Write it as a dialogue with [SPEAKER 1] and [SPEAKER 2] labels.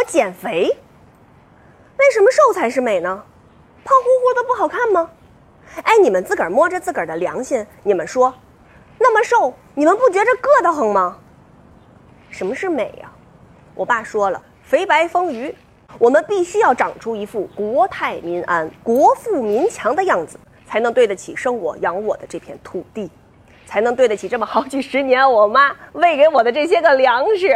[SPEAKER 1] 我减肥，为什么瘦才是美呢？胖乎乎的不好看吗？哎，你们自个儿摸着自个儿的良心。你们说，那么瘦，你们不觉着硌得慌吗？什么是美呀？我爸说了，肥白丰腴。我们必须要长出一副国泰民安、国富民强的样子，才能对得起生我养我的这片土地，才能对得起这么好几十年。我妈喂给我的这些个粮食。